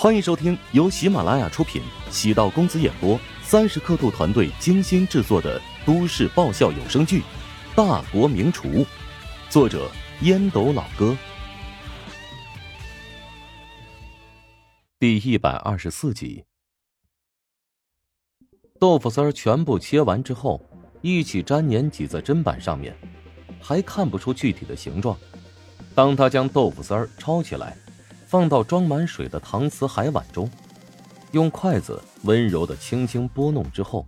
欢迎收听由喜马拉雅出品、喜道公子演播、三十刻度团队精心制作的都市爆笑有声剧《大国名厨》，作者烟斗老哥，第一百二十四集。豆腐丝儿全部切完之后，一起粘粘挤在砧板上面，还看不出具体的形状。当他将豆腐丝儿抄起来。放到装满水的搪瓷海碗中，用筷子温柔的轻轻拨弄之后，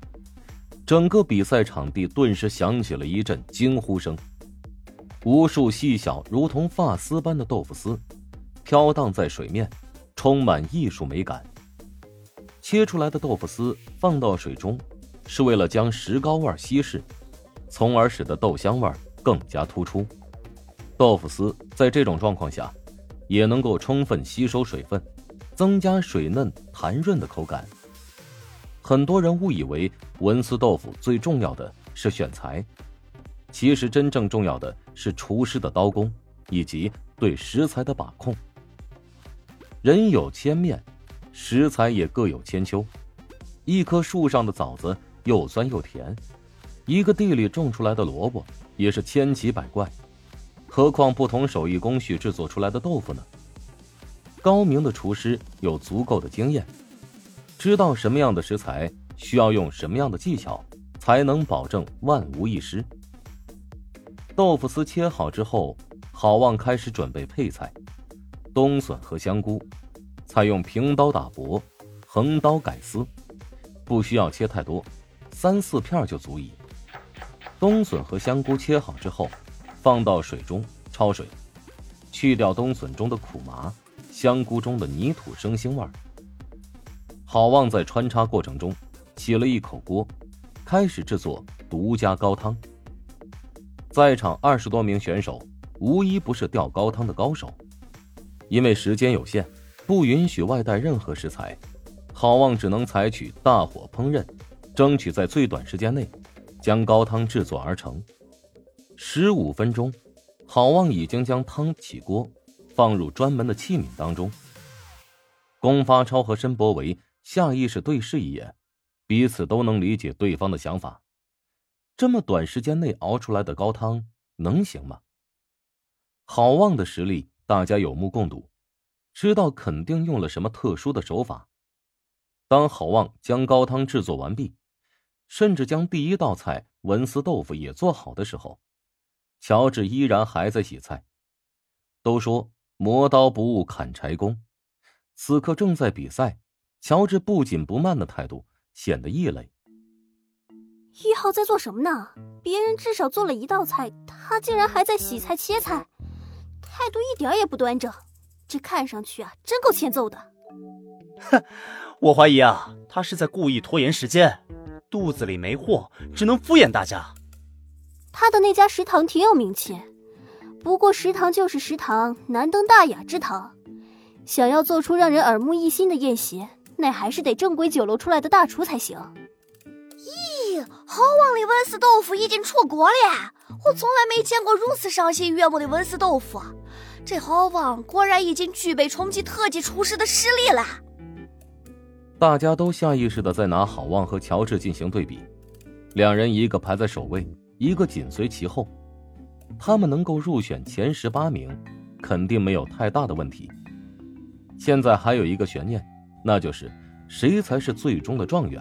整个比赛场地顿时响起了一阵惊呼声。无数细小如同发丝般的豆腐丝飘荡在水面，充满艺术美感。切出来的豆腐丝放到水中，是为了将石膏味稀释，从而使得豆香味更加突出。豆腐丝在这种状况下。也能够充分吸收水分，增加水嫩弹润的口感。很多人误以为文思豆腐最重要的是选材，其实真正重要的是厨师的刀工以及对食材的把控。人有千面，食材也各有千秋。一棵树上的枣子又酸又甜，一个地里种出来的萝卜也是千奇百怪。何况不同手艺工序制作出来的豆腐呢？高明的厨师有足够的经验，知道什么样的食材需要用什么样的技巧，才能保证万无一失。豆腐丝切好之后，郝旺开始准备配菜：冬笋和香菇，采用平刀打薄，横刀改丝，不需要切太多，三四片就足矣。冬笋和香菇切好之后。放到水中焯水，去掉冬笋中的苦麻，香菇中的泥土生腥味儿。郝旺在穿插过程中起了一口锅，开始制作独家高汤。在场二十多名选手无一不是吊高汤的高手，因为时间有限，不允许外带任何食材，郝旺只能采取大火烹饪，争取在最短时间内将高汤制作而成。十五分钟，郝旺已经将汤起锅，放入专门的器皿当中。龚发超和申博维下意识对视一眼，彼此都能理解对方的想法。这么短时间内熬出来的高汤能行吗？郝旺的实力大家有目共睹，知道肯定用了什么特殊的手法。当郝旺将高汤制作完毕，甚至将第一道菜文思豆腐也做好的时候。乔治依然还在洗菜。都说磨刀不误砍柴工，此刻正在比赛，乔治不紧不慢的态度显得异类。一号在做什么呢？别人至少做了一道菜，他竟然还在洗菜切菜，态度一点也不端正。这看上去啊，真够欠揍的。哼，我怀疑啊，他是在故意拖延时间，肚子里没货，只能敷衍大家。他的那家食堂挺有名气，不过食堂就是食堂，难登大雅之堂。想要做出让人耳目一新的宴席，那还是得正规酒楼出来的大厨才行。咦，好旺的文思豆腐已经出锅了！我从来没见过如此赏心悦目的文思豆腐，这好旺果然已经具备冲击特级厨师的实力了。大家都下意识的在拿好旺和乔治进行对比，两人一个排在首位。一个紧随其后，他们能够入选前十八名，肯定没有太大的问题。现在还有一个悬念，那就是谁才是最终的状元。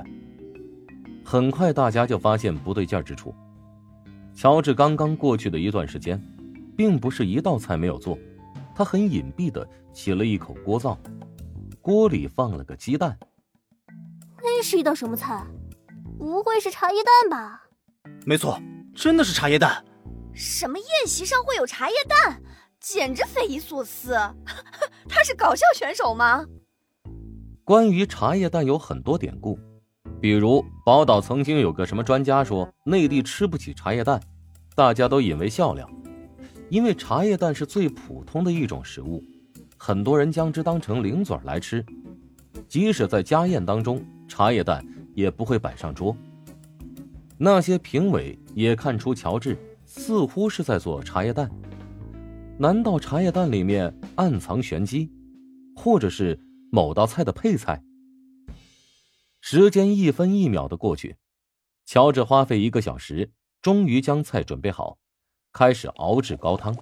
很快，大家就发现不对劲之处。乔治刚刚过去的一段时间，并不是一道菜没有做，他很隐蔽的起了一口锅灶，锅里放了个鸡蛋。那是一道什么菜？不会是茶叶蛋吧？没错。真的是茶叶蛋？什么宴席上会有茶叶蛋？简直匪夷所思！他是搞笑选手吗？关于茶叶蛋有很多典故，比如宝岛曾经有个什么专家说内地吃不起茶叶蛋，大家都引为笑料，因为茶叶蛋是最普通的一种食物，很多人将之当成零嘴来吃，即使在家宴当中，茶叶蛋也不会摆上桌。那些评委也看出乔治似乎是在做茶叶蛋，难道茶叶蛋里面暗藏玄机，或者是某道菜的配菜。时间一分一秒的过去，乔治花费一个小时，终于将菜准备好，开始熬制高汤。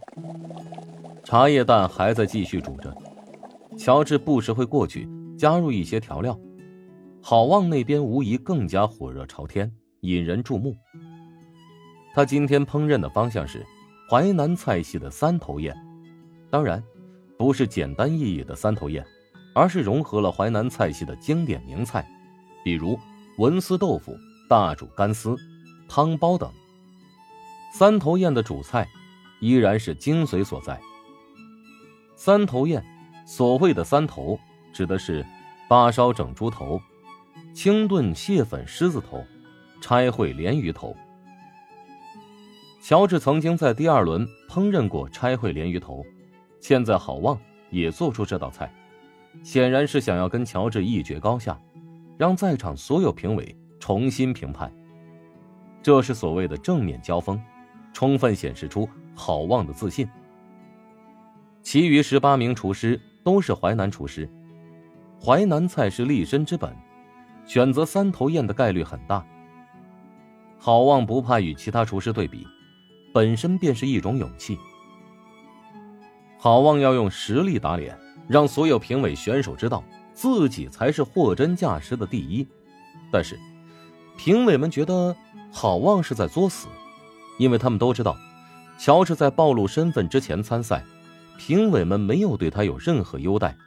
茶叶蛋还在继续煮着，乔治不时会过去加入一些调料。郝望那边无疑更加火热朝天，引人注目。他今天烹饪的方向是淮南菜系的三头宴，当然，不是简单意义的三头宴，而是融合了淮南菜系的经典名菜，比如文思豆腐、大煮干丝、汤包等。三头宴的主菜依然是精髓所在。三头宴，所谓的三头，指的是八烧整猪头。清炖蟹粉狮子头，拆烩鲢鱼头。乔治曾经在第二轮烹饪过拆烩鲢鱼头，现在郝旺也做出这道菜，显然是想要跟乔治一决高下，让在场所有评委重新评判。这是所谓的正面交锋，充分显示出郝旺的自信。其余十八名厨师都是淮南厨师，淮南菜是立身之本。选择三头雁的概率很大。郝旺不怕与其他厨师对比，本身便是一种勇气。郝旺要用实力打脸，让所有评委选手知道自己才是货真价实的第一。但是，评委们觉得郝旺是在作死，因为他们都知道，乔治在暴露身份之前参赛，评委们没有对他有任何优待。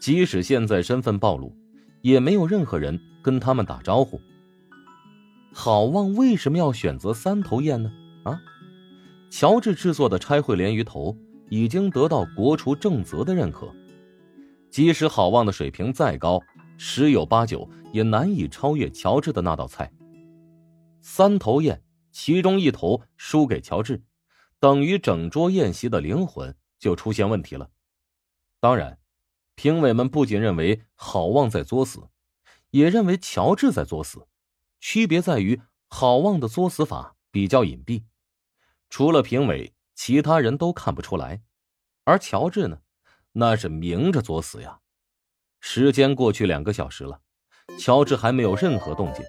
即使现在身份暴露。也没有任何人跟他们打招呼。郝旺为什么要选择三头雁呢？啊，乔治制作的拆烩鲢鱼头已经得到国厨郑泽的认可，即使郝旺的水平再高，十有八九也难以超越乔治的那道菜。三头雁，其中一头输给乔治，等于整桌宴席的灵魂就出现问题了。当然。评委们不仅认为郝旺在作死，也认为乔治在作死。区别在于，郝旺的作死法比较隐蔽，除了评委，其他人都看不出来；而乔治呢，那是明着作死呀。时间过去两个小时了，乔治还没有任何动静，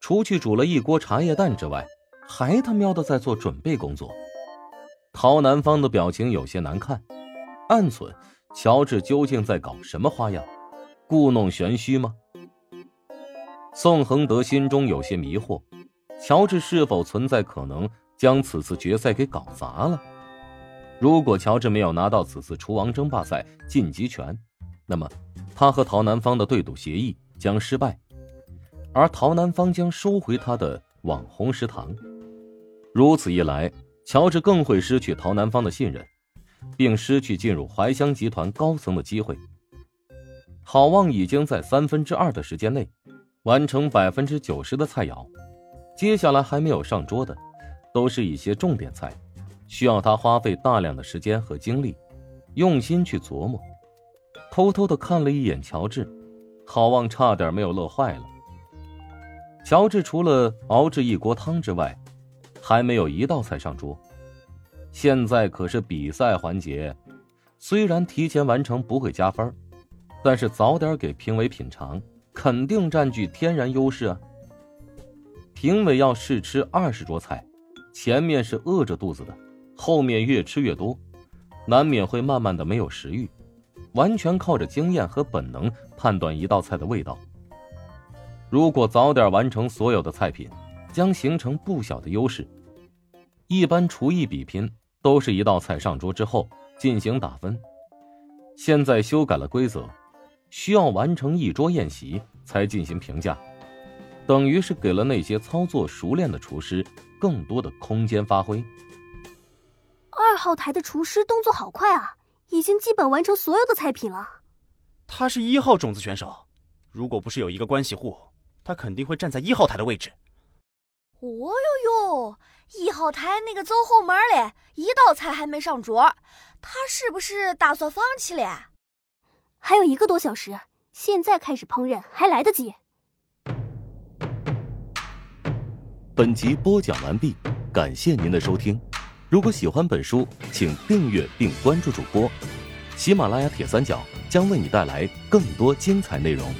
除去煮了一锅茶叶蛋之外，还他喵的在做准备工作。陶南方的表情有些难看，暗忖。乔治究竟在搞什么花样？故弄玄虚吗？宋恒德心中有些迷惑，乔治是否存在可能将此次决赛给搞砸了？如果乔治没有拿到此次厨王争霸赛晋级权，那么他和陶南方的对赌协议将失败，而陶南方将收回他的网红食堂。如此一来，乔治更会失去陶南方的信任。并失去进入怀香集团高层的机会。郝望已经在三分之二的时间内完成百分之九十的菜肴，接下来还没有上桌的，都是一些重点菜，需要他花费大量的时间和精力，用心去琢磨。偷偷的看了一眼乔治，郝望差点没有乐坏了。乔治除了熬制一锅汤之外，还没有一道菜上桌。现在可是比赛环节，虽然提前完成不会加分，但是早点给评委品尝，肯定占据天然优势啊。评委要试吃二十桌菜，前面是饿着肚子的，后面越吃越多，难免会慢慢的没有食欲，完全靠着经验和本能判断一道菜的味道。如果早点完成所有的菜品，将形成不小的优势。一般厨艺比拼。都是一道菜上桌之后进行打分，现在修改了规则，需要完成一桌宴席才进行评价，等于是给了那些操作熟练的厨师更多的空间发挥。二号台的厨师动作好快啊，已经基本完成所有的菜品了。他是一号种子选手，如果不是有一个关系户，他肯定会站在一号台的位置。哦呦呦！一号台那个走后门嘞，一道菜还没上桌，他是不是打算放弃了？还有一个多小时，现在开始烹饪还来得及。本集播讲完毕，感谢您的收听。如果喜欢本书，请订阅并关注主播。喜马拉雅铁三角将为你带来更多精彩内容。